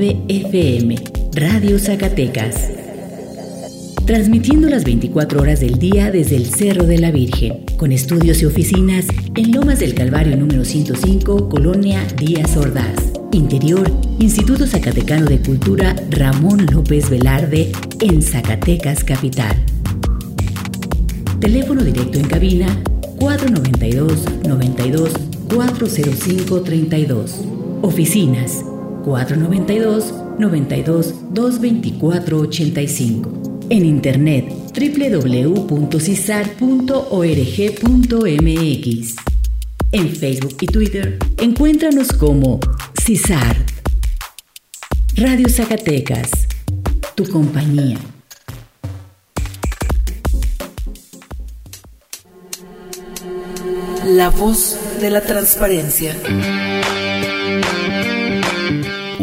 9 FM, Radio Zacatecas. Transmitiendo las 24 horas del día desde el Cerro de la Virgen, con estudios y oficinas en Lomas del Calvario número 105, Colonia Díaz Ordaz. Interior, Instituto Zacatecano de Cultura Ramón López Velarde, en Zacatecas Capital. Teléfono directo en cabina 492 92 405 32. Oficinas 492 92 224 85. En internet www.cisar.org.mx. En Facebook y Twitter encuéntranos como CISAR. Radio Zacatecas, tu compañía. La voz de la transparencia.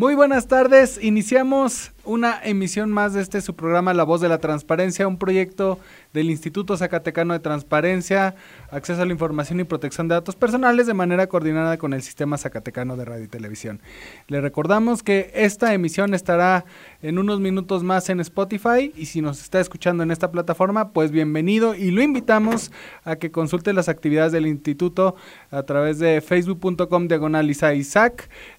Muy buenas tardes, iniciamos una emisión más de este su programa La Voz de la Transparencia, un proyecto del Instituto Zacatecano de Transparencia, Acceso a la Información y Protección de Datos Personales de manera coordinada con el Sistema Zacatecano de Radio y Televisión. Le recordamos que esta emisión estará en unos minutos más en Spotify y si nos está escuchando en esta plataforma, pues bienvenido y lo invitamos a que consulte las actividades del instituto a través de facebook.com diagonal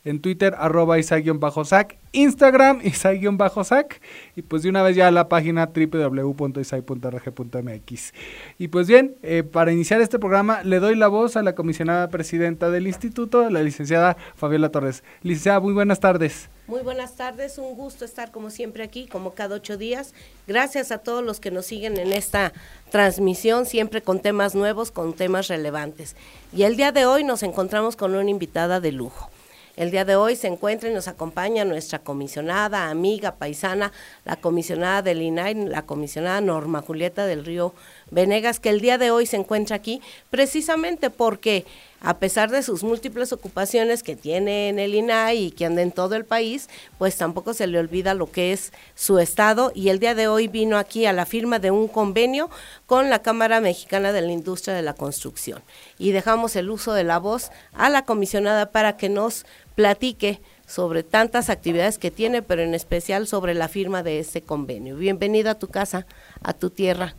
en Twitter arroba Isaac-Sac Instagram, Isai-Sac, y pues de una vez ya la página www.isai.rg.mx. Y pues bien, eh, para iniciar este programa le doy la voz a la comisionada presidenta del instituto, la licenciada Fabiola Torres. Licenciada, muy buenas tardes. Muy buenas tardes, un gusto estar como siempre aquí, como cada ocho días. Gracias a todos los que nos siguen en esta transmisión, siempre con temas nuevos, con temas relevantes. Y el día de hoy nos encontramos con una invitada de lujo. El día de hoy se encuentra y nos acompaña nuestra comisionada, amiga, paisana, la comisionada del INAI, la comisionada Norma Julieta del Río Venegas, que el día de hoy se encuentra aquí precisamente porque a pesar de sus múltiples ocupaciones que tiene en el INAI y que anda en todo el país, pues tampoco se le olvida lo que es su estado y el día de hoy vino aquí a la firma de un convenio con la Cámara Mexicana de la Industria de la Construcción. Y dejamos el uso de la voz a la comisionada para que nos platique sobre tantas actividades que tiene, pero en especial sobre la firma de este convenio. Bienvenida a tu casa, a tu tierra,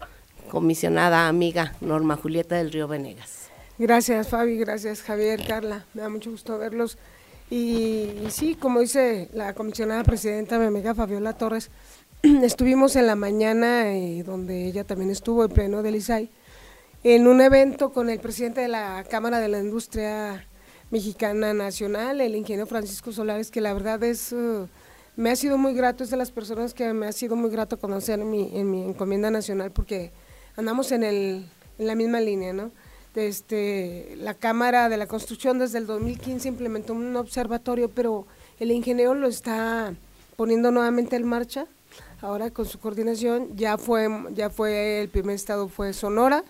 comisionada amiga Norma Julieta del Río Venegas. Gracias Fabi, gracias Javier, Carla, me da mucho gusto verlos. Y, sí, como dice la comisionada presidenta, mi amiga Fabiola Torres, estuvimos en la mañana, eh, donde ella también estuvo, en pleno del ISAI, en un evento con el presidente de la Cámara de la Industria Mexicana Nacional, el ingeniero Francisco Solares, que la verdad es, uh, me ha sido muy grato, es de las personas que me ha sido muy grato conocer en mi, en mi encomienda nacional, porque andamos en, el, en la misma línea, ¿no? Este, la Cámara de la Construcción desde el 2015 implementó un observatorio, pero el ingeniero lo está poniendo nuevamente en marcha. Ahora con su coordinación ya fue ya fue el primer estado fue Sonora,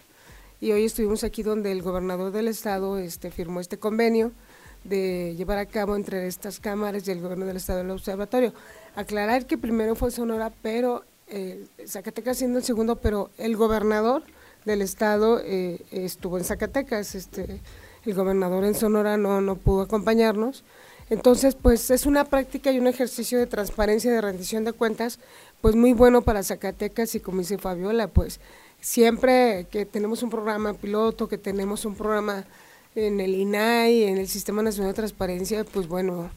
y hoy estuvimos aquí donde el gobernador del estado este, firmó este convenio de llevar a cabo entre estas cámaras y el gobierno del estado el observatorio. Aclarar que primero fue Sonora, pero eh, Zacatecas siendo el segundo, pero el gobernador del estado eh, estuvo en Zacatecas, este, el gobernador en Sonora no, no pudo acompañarnos. Entonces, pues es una práctica y un ejercicio de transparencia, de rendición de cuentas, pues muy bueno para Zacatecas y como dice Fabiola, pues siempre que tenemos un programa piloto, que tenemos un programa en el INAI, en el Sistema Nacional de Transparencia, pues bueno,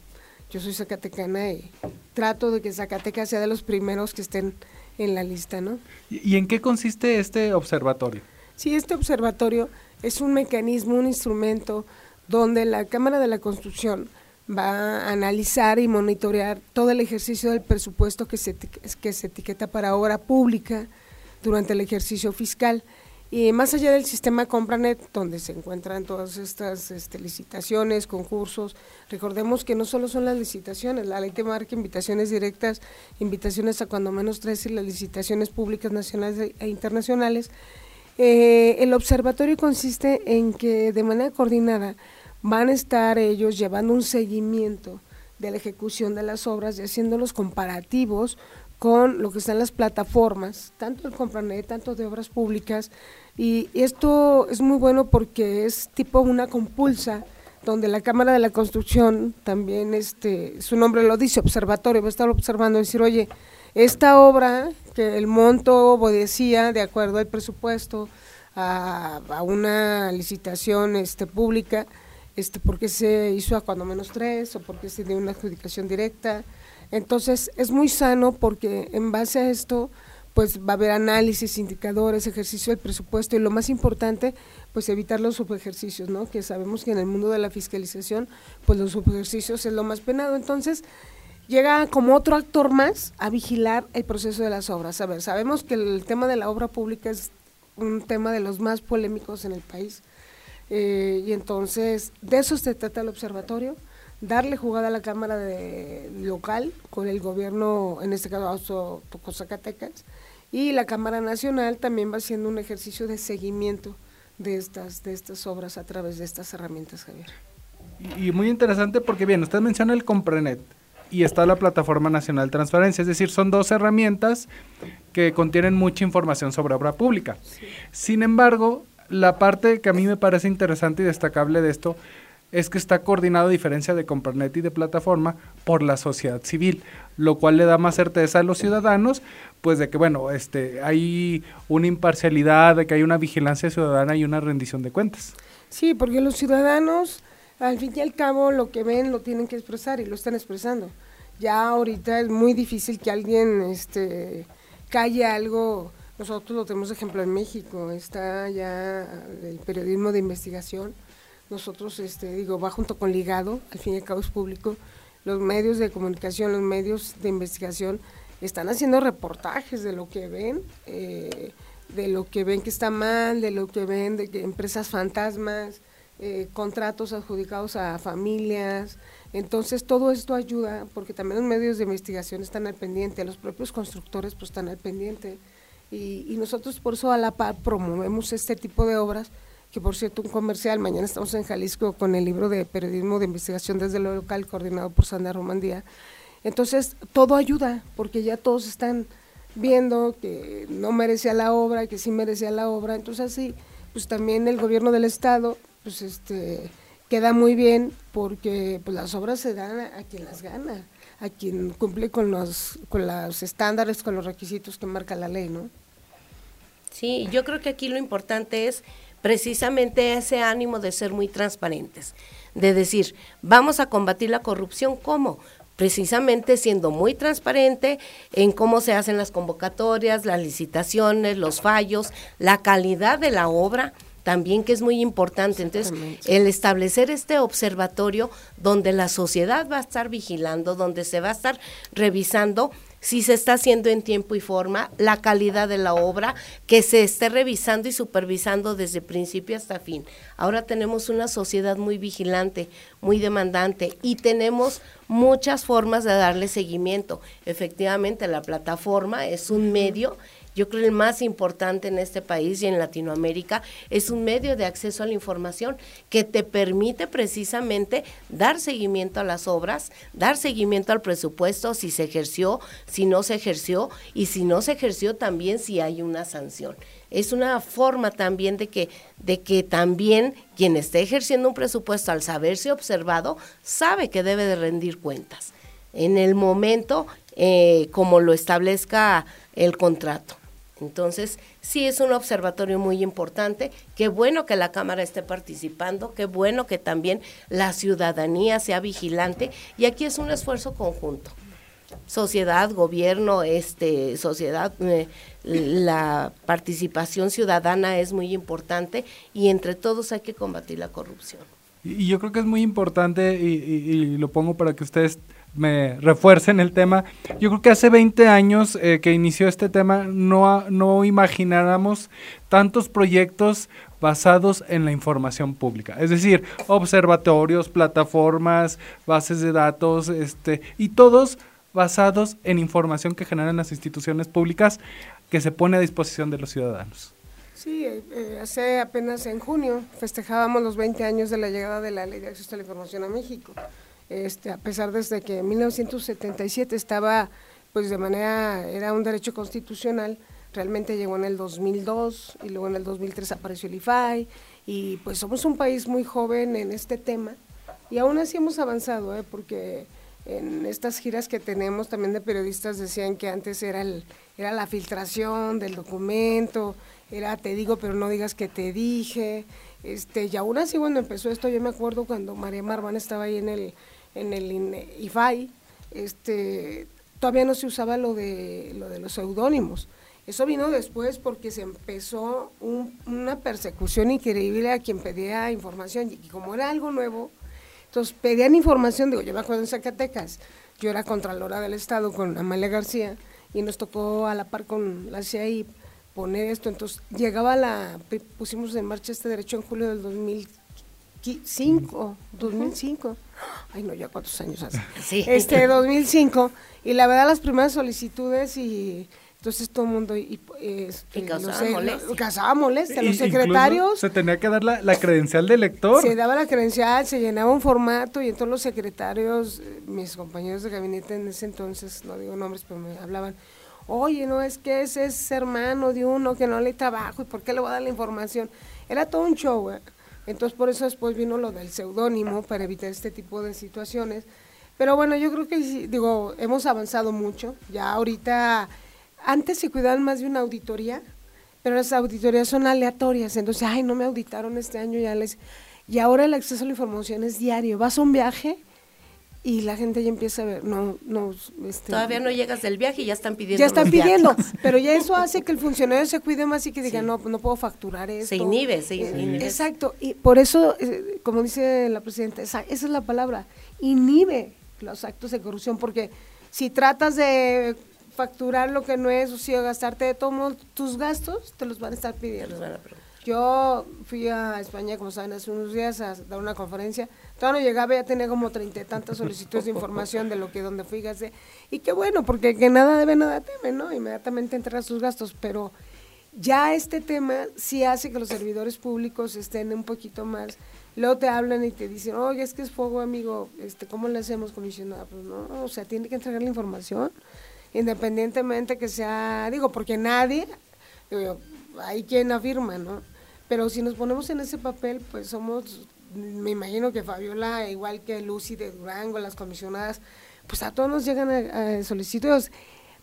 yo soy zacatecana y trato de que Zacatecas sea de los primeros que estén en la lista, ¿no? ¿Y en qué consiste este observatorio? Sí, este observatorio es un mecanismo, un instrumento donde la Cámara de la Construcción va a analizar y monitorear todo el ejercicio del presupuesto que se, que se etiqueta para obra pública, durante el ejercicio fiscal Y más allá del sistema Compranet, donde se encuentran todas estas este, licitaciones, concursos, recordemos que no solo son las licitaciones, la ley te marca invitaciones directas, invitaciones a cuando menos tres y las licitaciones públicas nacionales e internacionales. Eh, el observatorio consiste en que de manera coordinada van a estar ellos llevando un seguimiento de la ejecución de las obras y haciendo los comparativos con lo que están las plataformas, tanto el Compranet, tanto de obras públicas, y esto es muy bueno porque es tipo una compulsa, donde la Cámara de la Construcción también, este, su nombre lo dice, observatorio, va a estar observando decir, oye, esta obra, que el monto obedecía de acuerdo al presupuesto a, a una licitación este, pública, este, porque se hizo a cuando menos tres o porque se dio una adjudicación directa, entonces, es muy sano porque en base a esto, pues va a haber análisis, indicadores, ejercicio del presupuesto y lo más importante, pues evitar los subejercicios, ¿no? Que sabemos que en el mundo de la fiscalización, pues los subejercicios es lo más penado. Entonces, llega como otro actor más a vigilar el proceso de las obras. A ver, sabemos que el tema de la obra pública es un tema de los más polémicos en el país. Eh, y entonces, de eso se trata el observatorio, darle jugada a la Cámara de, local con el gobierno, en este caso Zacatecas, y la Cámara Nacional también va haciendo un ejercicio de seguimiento de estas, de estas obras a través de estas herramientas, Javier. Y, muy interesante porque, bien, usted menciona el Comprenet y está la Plataforma Nacional de Transparencia, es decir, son dos herramientas que contienen mucha información sobre obra pública. Sin embargo, la parte que a mí me parece interesante y destacable de esto es que está coordinado a diferencia de Compranet y de plataforma por la sociedad civil, lo cual le da más certeza a los ciudadanos, pues de que bueno, este hay una imparcialidad, de que hay una vigilancia ciudadana y una rendición de cuentas. Sí, porque los ciudadanos al fin y al cabo lo que ven lo tienen que expresar y lo están expresando. Ya ahorita es muy difícil que alguien este calle algo nosotros lo tenemos ejemplo en México, está ya el periodismo de investigación, nosotros, este, digo, va junto con ligado, al fin y al cabo es público, los medios de comunicación, los medios de investigación están haciendo reportajes de lo que ven, eh, de lo que ven que está mal, de lo que ven de que empresas fantasmas, eh, contratos adjudicados a familias. Entonces todo esto ayuda porque también los medios de investigación están al pendiente, los propios constructores pues están al pendiente y, y nosotros por eso a la par promovemos este tipo de obras que por cierto un comercial, mañana estamos en Jalisco con el libro de periodismo de investigación desde lo local coordinado por Sandra Romandía. Entonces, todo ayuda, porque ya todos están viendo que no merecía la obra, que sí merecía la obra. Entonces, así, pues también el gobierno del Estado, pues este queda muy bien porque pues las obras se dan a, a quien las gana, a quien cumple con los, con los estándares, con los requisitos que marca la ley, ¿no? Sí, yo creo que aquí lo importante es precisamente ese ánimo de ser muy transparentes, de decir, vamos a combatir la corrupción, ¿cómo? precisamente siendo muy transparente en cómo se hacen las convocatorias, las licitaciones, los fallos, la calidad de la obra, también que es muy importante. Entonces, el establecer este observatorio donde la sociedad va a estar vigilando, donde se va a estar revisando si se está haciendo en tiempo y forma, la calidad de la obra, que se esté revisando y supervisando desde principio hasta fin. Ahora tenemos una sociedad muy vigilante, muy demandante y tenemos muchas formas de darle seguimiento. Efectivamente, la plataforma es un medio yo creo el más importante en este país y en Latinoamérica es un medio de acceso a la información que te permite precisamente dar seguimiento a las obras, dar seguimiento al presupuesto, si se ejerció, si no se ejerció y si no se ejerció también si hay una sanción. Es una forma también de que, de que también quien esté ejerciendo un presupuesto al saberse observado sabe que debe de rendir cuentas en el momento eh, como lo establezca el contrato. Entonces, sí es un observatorio muy importante. Qué bueno que la Cámara esté participando, qué bueno que también la ciudadanía sea vigilante y aquí es un esfuerzo conjunto. Sociedad, gobierno, este, sociedad, eh, la participación ciudadana es muy importante y entre todos hay que combatir la corrupción. Y, yo creo que es muy importante y, y lo pongo para que ustedes me refuercen el tema. Yo creo que hace 20 años eh, que inició este tema no, no imagináramos tantos proyectos basados en la información pública. Es decir, observatorios, plataformas, bases de datos, este, y todos basados en información que generan las instituciones públicas que se pone a disposición de los ciudadanos. Sí, eh, eh, hace apenas en junio festejábamos los 20 años de la llegada de la Ley de Acceso a la Información a México. Este, a pesar desde que en 1977 estaba, pues de manera, era un derecho constitucional, realmente llegó en el 2002 y luego en el 2003 apareció el IFAI y pues somos un país muy joven en este tema y aún así hemos avanzado, ¿eh? porque en estas giras que tenemos también de periodistas decían que antes era, el, era la filtración del documento, era te digo pero no digas que te dije, este, y aún así cuando empezó esto yo me acuerdo cuando María Marván estaba ahí en el, en el IFAI, este, todavía no se usaba lo de, lo de los seudónimos. Eso vino después porque se empezó una persecución increíble a quien pedía información y como era algo nuevo, entonces pedían información, digo, yo me acuerdo en Zacatecas, yo era Contralora del Estado con Amalia García y nos tocó a la par con la CIAI poner esto. Entonces llegaba la, pusimos en marcha este derecho en julio del 2005, 2005. Ay, no, ya cuántos años hace. Sí. Este, 2005. Y la verdad, las primeras solicitudes y entonces todo el mundo y, este, causaba, molestia. molestia. Los secretarios. Se tenía que dar la, la, credencial del lector. Se daba la credencial, se llenaba un formato y entonces los secretarios, eh, mis compañeros de gabinete en ese entonces, no digo nombres, pero me hablaban oye, no es que ese es hermano de uno que no le trabajo y por qué le voy a dar la información. Era todo un show. ¿eh? Entonces por eso después vino lo del seudónimo para evitar este tipo de situaciones. Pero bueno, yo creo que digo, hemos avanzado mucho. Ya ahorita, antes se cuidaban más de una auditoría, pero las auditorías son aleatorias. Entonces, ay, no me auditaron este año, ya les... Y ahora el acceso a la información es diario. Vas a un viaje y la gente ya empieza a ver, no, no, este, todavía no llegas del viaje y ya están pidiendo. Ya están pidiendo, pero ya eso hace que el funcionario se cuide más y que diga, no, no puedo facturar esto. Se inhibe, se eh, inhibe. exacto, y por eso, eh, como dice la presidenta, esa, esa es la palabra, inhibe los actos de corrupción, porque si tratas de facturar lo que no es, o si gastarte de todo tus gastos, te los van a estar pidiendo. Yo fui a España, como saben, hace unos días a dar una conferencia Todavía no llegaba, ya tenía como treinta y tantas solicitudes de información de lo que donde fíjase. Y qué bueno, porque que nada debe, nada teme, ¿no? Inmediatamente entrega sus gastos, pero ya este tema sí hace que los servidores públicos estén un poquito más. Luego te hablan y te dicen, oye, es que es fuego, amigo, este, ¿cómo le hacemos, comisionada? Pues no, o sea, tiene que entregar la información, independientemente que sea, digo, porque nadie, digo, hay quien afirma, ¿no? Pero si nos ponemos en ese papel, pues somos me imagino que Fabiola, igual que Lucy de Durango, las comisionadas, pues a todos nos llegan a, solicitudes.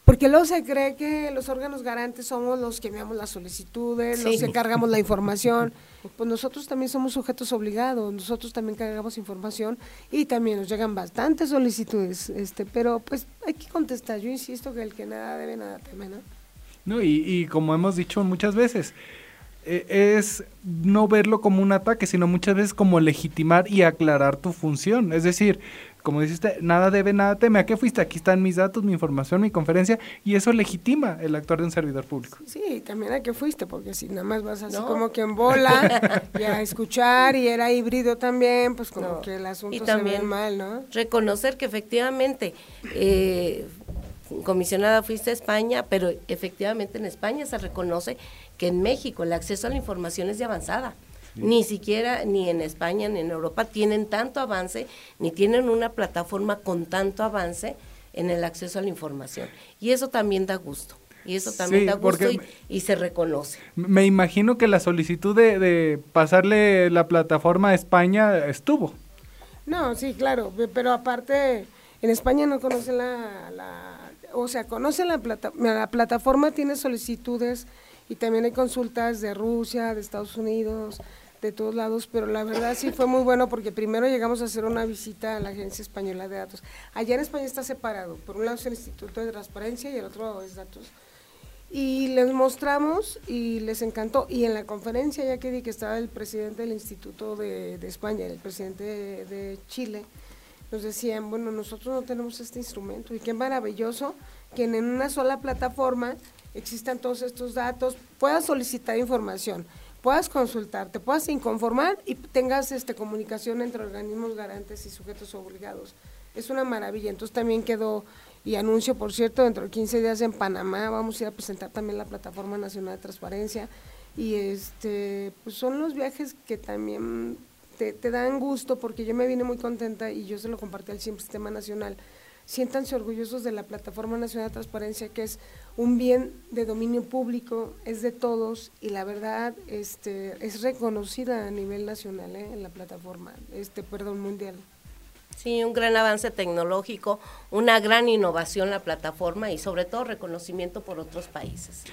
Porque luego se cree que los órganos garantes somos los que enviamos las solicitudes, los que cargamos la información. Pues nosotros también somos sujetos obligados, nosotros también cargamos información y también nos llegan bastantes solicitudes. este Pero pues hay que contestar. Yo insisto que el que nada debe, nada teme, ¿no? No, y, y como hemos dicho muchas veces, es no verlo como un ataque, sino muchas veces como legitimar y aclarar tu función. Es decir, como dijiste, nada debe, nada teme. ¿A qué fuiste? Aquí están mis datos, mi información, mi conferencia, y eso legitima el actuar de un servidor público. Sí, también a qué fuiste, porque si nada más vas así como que en bola y a escuchar y era híbrido también, pues como que el asunto se ve mal, ¿no? Reconocer que efectivamente eh, comisionada fuiste a España, pero efectivamente en España se reconoce que en México el acceso a la información es de avanzada. Ni siquiera, ni en España, ni en Europa tienen tanto avance, ni tienen una plataforma con tanto avance en el acceso a la información. Y eso también da gusto. Y eso también da gusto y, se reconoce. Me imagino que la solicitud de, pasarle la plataforma a España estuvo. No, sí, claro, pero aparte, en España no conocen la, o sea, conocen la, plata, la plataforma, tiene solicitudes y también hay consultas de Rusia, de Estados Unidos, de todos lados, pero la verdad sí fue muy bueno porque primero llegamos a hacer una visita a la Agencia Española de Datos. Allá en España está separado, por un lado es el Instituto de Transparencia y el otro es Datos. Y les mostramos y les encantó. Y en la conferencia, ya que vi que estaba el presidente del Instituto de, España, el presidente de, Chile, nos decían, bueno, nosotros no tenemos este instrumento y qué maravilloso que en una sola plataforma existan todos estos datos, puedas solicitar información, puedas consultarte, puedas inconformar y tengas este, comunicación entre organismos garantes y sujetos obligados. Es una maravilla. Entonces también quedó, y anuncio, por cierto, dentro de 15 días en Panamá vamos a ir a presentar también la Plataforma Nacional de Transparencia. Y este, pues son los viajes que también te, dan gusto porque yo me vine muy contenta y yo se lo compartí al Sistema Nacional siéntanse orgullosos de la Plataforma Nacional de Transparencia, que es un bien de dominio público, es de todos y la verdad este, es reconocida a nivel nacional ¿eh? en la plataforma, este, perdón, mundial. Sí, un gran avance tecnológico, una gran innovación la plataforma y sobre todo reconocimiento por otros países.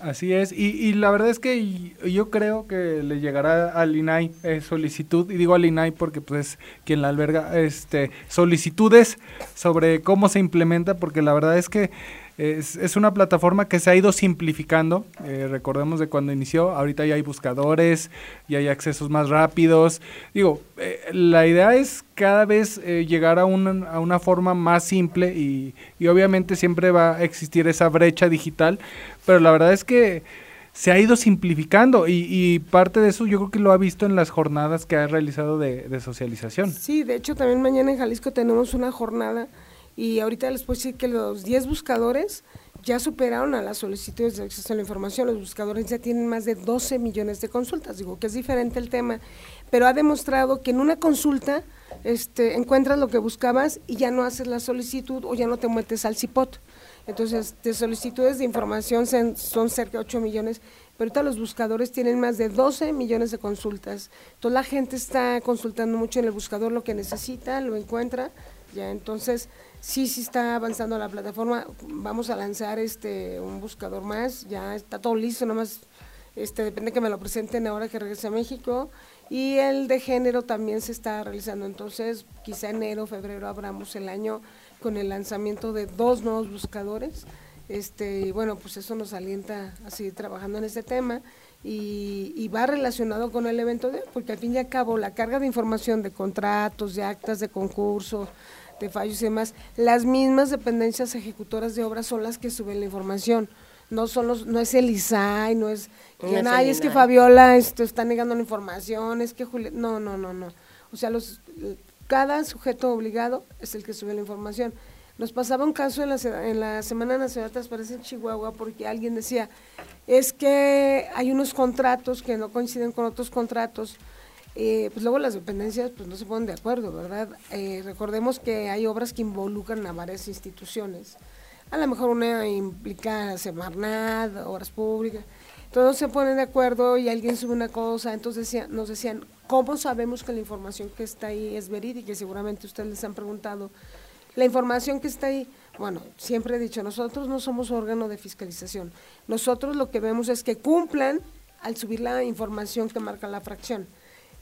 Así es, y, la verdad es que yo creo que le llegará al INAI eh, solicitud, y digo al INAI porque pues quien la alberga, este, solicitudes sobre cómo se implementa, porque la verdad es que es, es, una plataforma que se ha ido simplificando. Eh, recordemos de cuando inició, ahorita ya hay buscadores, ya hay accesos más rápidos. Digo, eh, la idea es cada vez eh, llegar a una, a una forma más simple y, y obviamente siempre va a existir esa brecha digital, pero la verdad es que se ha ido simplificando y, y, parte de eso yo creo que lo ha visto en las jornadas que ha realizado de, de socialización. Sí, de hecho también mañana en Jalisco tenemos una jornada y ahorita les puedo decir que los 10 buscadores ya superaron a las solicitudes de acceso a la información. Los buscadores ya tienen más de 12 millones de consultas. Digo que es diferente el tema, pero ha demostrado que en una consulta este, encuentras lo que buscabas y ya no haces la solicitud o ya no te metes al CIPOT. Entonces, de solicitudes de información son cerca de 8 millones, pero ahorita los buscadores tienen más de 12 millones de consultas. Toda la gente está consultando mucho en el buscador lo que necesita, lo encuentra, ya entonces sí, sí está avanzando la plataforma. Vamos a lanzar este un buscador más, ya está todo listo, nomás este depende que me lo presenten ahora que regrese a México. Y el de género también se está realizando, entonces quizá enero, febrero abramos el año con el lanzamiento de dos nuevos buscadores. Este, y bueno, pues eso nos alienta a seguir trabajando en este tema y, va relacionado con el evento de porque al fin y al cabo la carga de información de contratos, de actas de concurso, de fallos y demás, las mismas dependencias ejecutoras de obras son las que suben la información. No son los, no es el ISAI, no es no es, que Fabiola esto está negando la información, es que Julián, no, no, no, no. O sea, los cada sujeto obligado es el que sube la información. Nos pasaba un caso en la, en la Semana Nacional de Transparencia en Chihuahua porque alguien decía, es que hay unos contratos que no coinciden con otros contratos eh, pues luego las dependencias pues no se ponen de acuerdo, ¿verdad? Eh, recordemos que hay obras que involucran a varias instituciones. A lo mejor una implica Semarnat, obras públicas. Todos se ponen de acuerdo y alguien sube una cosa, entonces nos decían, ¿cómo sabemos que la información que está ahí es verídica? Seguramente ustedes les han preguntado, la información que está ahí, bueno, siempre he dicho, nosotros no somos órgano de fiscalización. Nosotros lo que vemos es que cumplan al subir la información que marca la fracción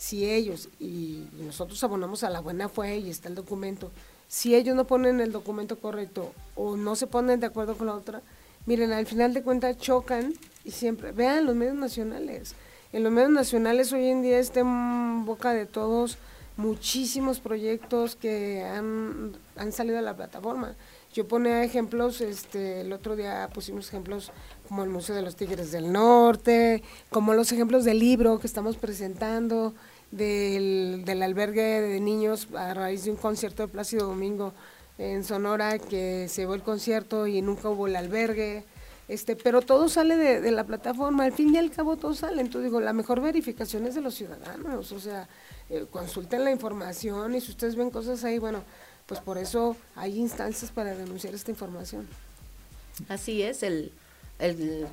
si ellos y nosotros abonamos a la buena fe y está el documento, si ellos no ponen el documento correcto o no se ponen de acuerdo con la otra, miren, al final de cuentas chocan y siempre, vean los medios nacionales. En los medios nacionales hoy en día está en boca de todos muchísimos proyectos que han, han salido a la plataforma. Yo ponía ejemplos, este, el otro día pusimos ejemplos como el Museo de los Tigres del Norte, como los ejemplos del libro que estamos presentando, del, del albergue de niños a raíz de un concierto de Plácido Domingo en Sonora que se llevó el concierto y nunca hubo el albergue. Este, pero todo sale de, la plataforma, al fin y al cabo todo sale. Entonces digo, la mejor verificación es de los ciudadanos, o sea, eh, consulten la información y si ustedes ven cosas ahí, bueno, pues por eso hay instancias para denunciar esta información. Así es, el, el,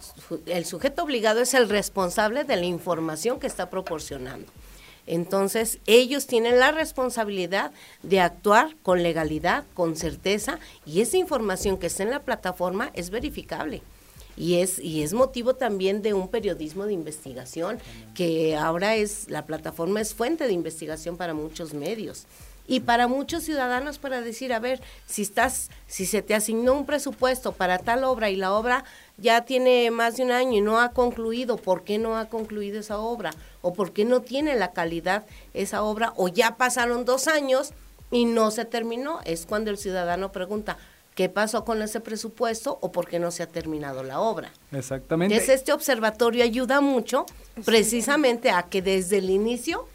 el sujeto obligado es el responsable de la información que está proporcionando. Entonces, ellos tienen la responsabilidad de actuar con legalidad, con certeza, y esa información que está en la plataforma es verificable. Y es, y es motivo también de un periodismo de investigación, que ahora es, la plataforma es fuente de investigación para muchos medios y para muchos ciudadanos para decir, a ver, si estás, si se te asignó un presupuesto para tal obra y la obra ya tiene más de un año y no ha concluido, ¿por qué no ha concluido esa obra? ¿O por qué no tiene la calidad esa obra? ¿O ya pasaron dos años y no se terminó. Es cuando el ciudadano pregunta, ¿qué pasó con ese presupuesto o por qué no se ha terminado la obra? Exactamente. Entonces, este observatorio ayuda mucho precisamente a que desde el inicio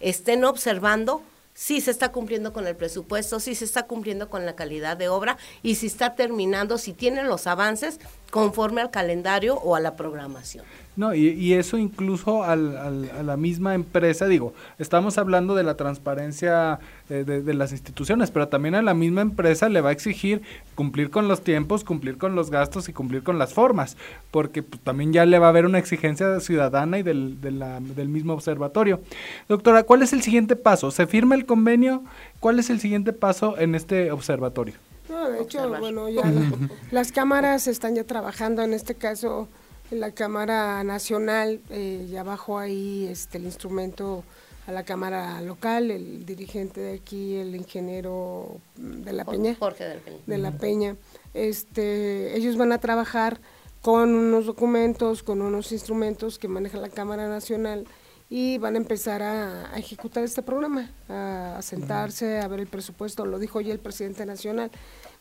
estén observando si se está cumpliendo con el presupuesto, si se está cumpliendo con la calidad de obra y si está terminando, si tienen los avances conforme al calendario o a la programación. No, y, y eso incluso al, al, a la misma empresa, digo, estamos hablando de la transparencia de, de, de, las instituciones, pero también a la misma empresa le va a exigir cumplir con los tiempos, cumplir con los gastos y cumplir con las formas, porque pues, también ya le va a haber una exigencia ciudadana y del, de la, del mismo observatorio. Doctora, ¿cuál es el siguiente paso? ¿Se firma el convenio? ¿Cuál es el siguiente paso en este observatorio? No, de hecho, Observar. bueno, ya la, las cámaras están ya trabajando, en este caso la Cámara Nacional, eh, ya bajó ahí este, el instrumento a la Cámara Local, el dirigente de aquí, el ingeniero de la Peña. Jorge de la Peña. De la Peña. Este, ellos van a trabajar con unos documentos, con unos instrumentos que maneja la Cámara Nacional y van a empezar a, a ejecutar este programa, a, a sentarse, a ver el presupuesto, lo dijo ya el presidente nacional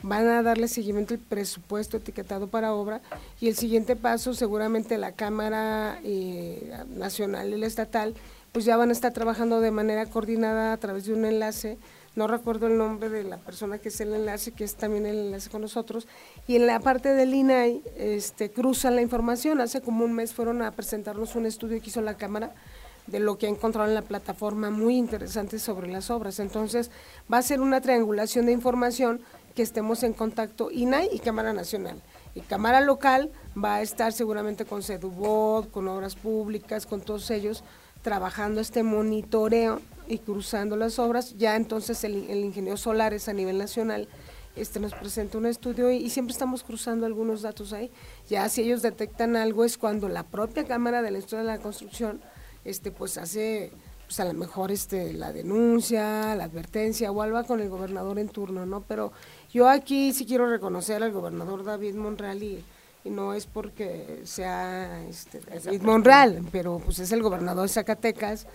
van a darle seguimiento al presupuesto etiquetado para obra y el siguiente paso seguramente la Cámara eh, Nacional y la Estatal pues ya van a estar trabajando de manera coordinada a través de un enlace, no recuerdo el nombre de la persona que es el enlace, que es también el enlace con nosotros, y en la parte del INAI este, cruzan la información, hace como un mes fueron a presentarnos un estudio que hizo la Cámara, de lo que ha encontrado en la plataforma muy interesante sobre las obras. Entonces, va a ser una triangulación de información que estemos en contacto INAI y Cámara Nacional. Y Cámara Local va a estar seguramente con Sedubot, con Obras Públicas, con todos ellos, trabajando este monitoreo y cruzando las obras. Ya entonces el, ingeniero Solares a nivel nacional este nos presenta un estudio y, y, siempre estamos cruzando algunos datos ahí. Ya si ellos detectan algo es cuando la propia Cámara de la Historia de la Construcción este pues hace pues a lo mejor este la denuncia, la advertencia o algo con el gobernador en turno, ¿no? Pero yo aquí sí quiero reconocer al gobernador David Monreal y, no es porque sea este, David Monreal, pero pues es el gobernador de Zacatecas,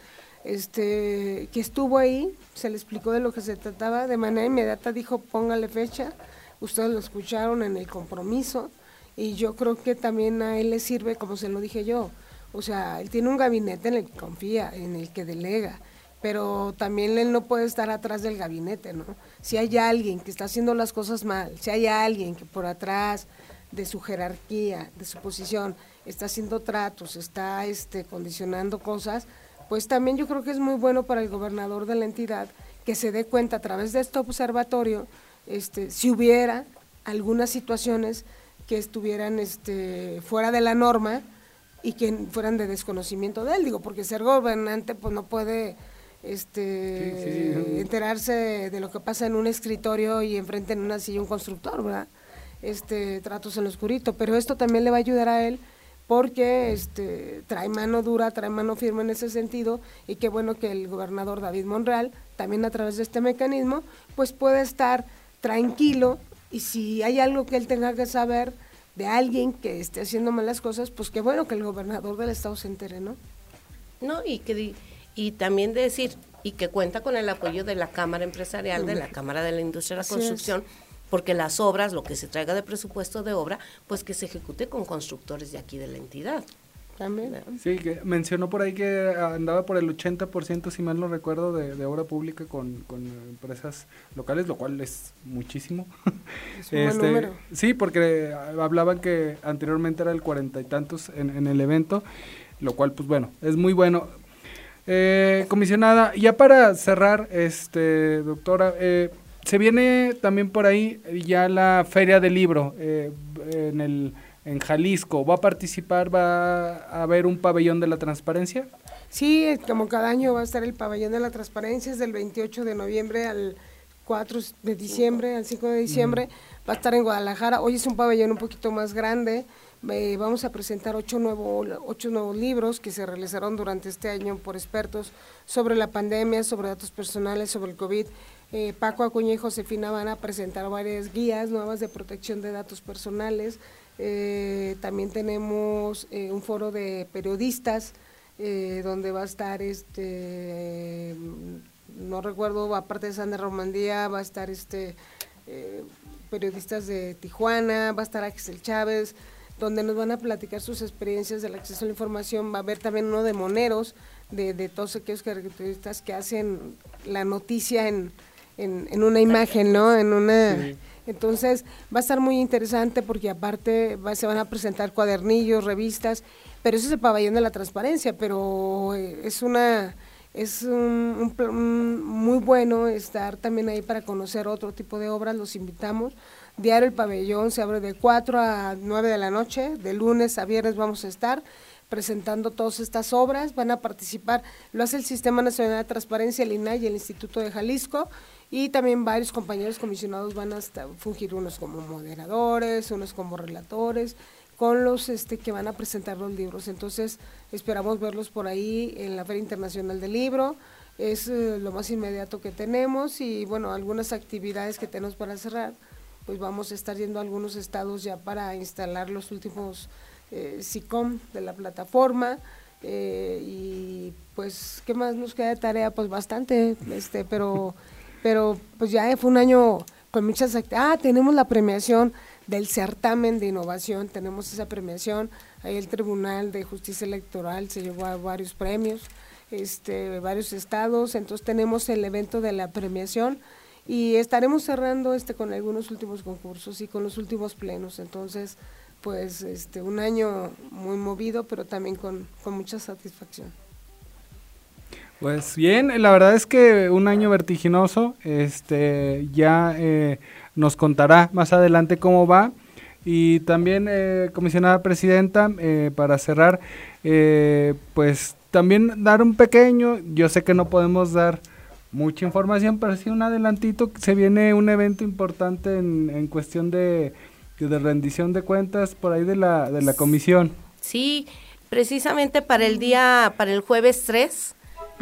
este, que estuvo ahí, se le explicó de lo que se trataba, de manera inmediata dijo póngale fecha, ustedes lo escucharon en el compromiso y yo creo que también a él le sirve, como se lo dije yo, o sea, él tiene un gabinete en el que confía, en el que delega, pero también él no puede estar atrás del gabinete, ¿no? Si hay alguien que está haciendo las cosas mal, si hay alguien que por atrás de su jerarquía, de su posición, está haciendo tratos, está este, condicionando cosas, pues también yo creo que es muy bueno para el gobernador de la entidad que se dé cuenta a través de este observatorio, este, si hubiera algunas situaciones que estuvieran este, fuera de la norma y que fueran de desconocimiento de él, digo, porque ser gobernante pues no puede este sí, sí. enterarse de lo que pasa en un escritorio y enfrente en una silla un constructor, ¿verdad? Este, tratos en lo oscurito, pero esto también le va a ayudar a él porque este trae mano dura, trae mano firme en ese sentido y qué bueno que el gobernador David Monreal también a través de este mecanismo pues puede estar tranquilo y si hay algo que él tenga que saber de alguien que esté haciendo malas cosas, pues qué bueno que el gobernador del estado se entere, ¿no? No, y que y también de decir y que cuenta con el apoyo de la Cámara Empresarial, de la Cámara de la Industria de la Construcción, porque las obras, lo que se traiga de presupuesto de obra, pues que se ejecute con constructores de aquí de la entidad. También. Sí, que mencionó por ahí que andaba por el 80%, si mal no recuerdo, de, de obra pública con, con, empresas locales, lo cual es muchísimo. Es un este, buen número. Sí, porque hablaban que anteriormente era el cuarenta y tantos en, en el evento, lo cual, pues bueno, es muy bueno. Eh, comisionada, ya para cerrar, este, doctora, eh, se viene también por ahí ya la feria del libro eh, en el en Jalisco. ¿Va a participar? ¿Va a haber un pabellón de la transparencia? Sí, como cada año va a estar el pabellón de la transparencia, es del 28 de noviembre al 4 de diciembre, al 5 de diciembre. Va a estar en Guadalajara. Hoy es un pabellón un poquito más grande. Eh, vamos a presentar ocho, nuevo, ocho nuevos libros que se realizaron durante este año por expertos sobre la pandemia, sobre datos personales, sobre el COVID. Eh, Paco Acuña y Josefina van a presentar varias guías nuevas de protección de datos personales. Eh, también tenemos un foro de periodistas donde va a estar este no recuerdo, aparte de Sandra Romandía, va a estar este periodistas de Tijuana, va a estar Axel Chávez, donde nos van a platicar sus experiencias del acceso a la información. Va a haber también uno de Moneros, de, de todos aquellos periodistas que hacen la noticia en, en, una imagen, ¿no? En una... Entonces va a estar muy interesante porque aparte se van a presentar cuadernillos, revistas, pero ese es el pabellón de la transparencia, pero eh, es una es un, muy bueno estar también ahí para conocer otro tipo de obras, los invitamos. Diario El Pabellón se abre de 4 a 9 de la noche, de lunes a viernes vamos a estar presentando todas estas obras, van a participar, lo hace el Sistema Nacional de Transparencia, el INAI y el Instituto de Jalisco, y también varios compañeros comisionados van a fungir unos como moderadores, unos como relatores, con los este, que van a presentar los libros. Entonces, esperamos verlos por ahí en la Feria Internacional del Libro. Es eh, lo más inmediato que tenemos y, bueno, algunas actividades que tenemos para cerrar, pues vamos a estar yendo a algunos estados ya para instalar los últimos eh, SICOM de la plataforma. Eh, y pues, ¿qué más nos queda de tarea? Pues bastante, este, pero, pero pues ya fue un año con muchas actividades. Ah, tenemos la premiación del certamen de innovación, tenemos esa premiación, ahí el Tribunal de Justicia Electoral se llevó a varios premios, este, varios estados, entonces tenemos el evento de la premiación y estaremos cerrando este con algunos últimos concursos y con los últimos plenos, entonces pues este un año muy movido, pero también con, con mucha satisfacción. Pues bien, la verdad es que un año vertiginoso, este ya eh, nos contará más adelante cómo va. Y también, eh, comisionada presidenta, eh, para cerrar, eh, pues también dar un pequeño, yo sé que no podemos dar mucha información, pero sí un adelantito, se viene un evento importante en, en cuestión de, de rendición de cuentas por ahí de la, de la comisión. Sí, precisamente para el día, para el jueves 3,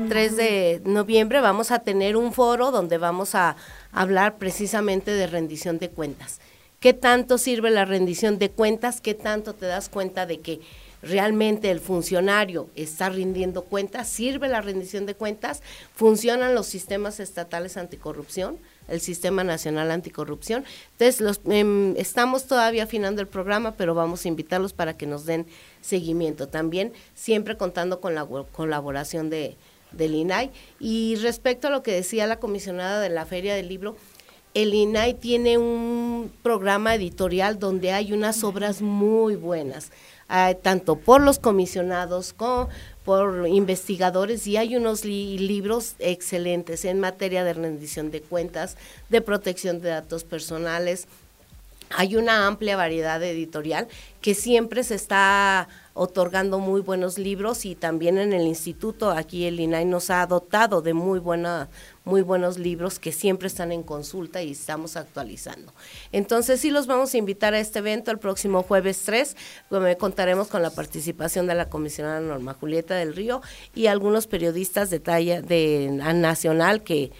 3 de noviembre, vamos a tener un foro donde vamos a hablar precisamente de rendición de cuentas. ¿Qué tanto sirve la rendición de cuentas? ¿Qué tanto te das cuenta de que realmente el funcionario está rindiendo cuentas? ¿Sirve la rendición de cuentas? ¿Funcionan los sistemas estatales anticorrupción? el Sistema Nacional Anticorrupción. Entonces, los, em, estamos todavía afinando el programa, pero vamos a invitarlos para que nos den seguimiento. También siempre contando con la colaboración de, del INAI. Y respecto a lo que decía la comisionada de la Feria del Libro, el INAI tiene un programa editorial donde hay unas obras muy buenas, ah, tanto por los comisionados como por investigadores y hay unos libros excelentes en materia de rendición de cuentas, de protección de datos personales. Hay una amplia variedad editorial que siempre se está otorgando muy buenos libros y también en el instituto aquí el INAI nos ha dotado de muy buena muy buenos libros que siempre están en consulta y estamos actualizando. Entonces sí los vamos a invitar a este evento el próximo jueves 3, donde contaremos con la participación de la comisionada Norma Julieta del Río y algunos periodistas de talla de nacional que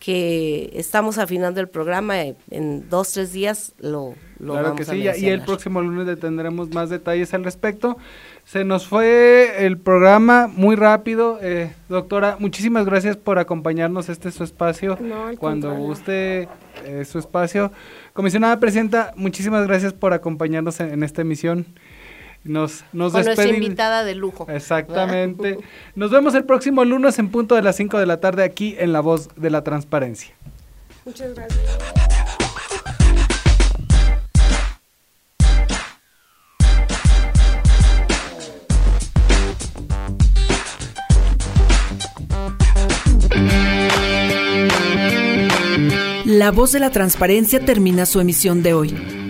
que estamos afinando el programa en dos tres días lo, lo claro que sí y el próximo lunes le tendremos más detalles al respecto se nos fue el programa muy rápido. Eh, doctora, muchísimas gracias por acompañarnos. Este es su espacio. Cuando guste eh, su espacio. Comisionada Presidenta, muchísimas gracias por acompañarnos en, esta emisión. Nos, nos Con nuestra invitada de lujo. Exactamente. Nos vemos el próximo lunes en punto de las 5 de la tarde aquí en La Voz de la Transparencia. Muchas gracias. La voz de la transparencia termina su emisión de hoy.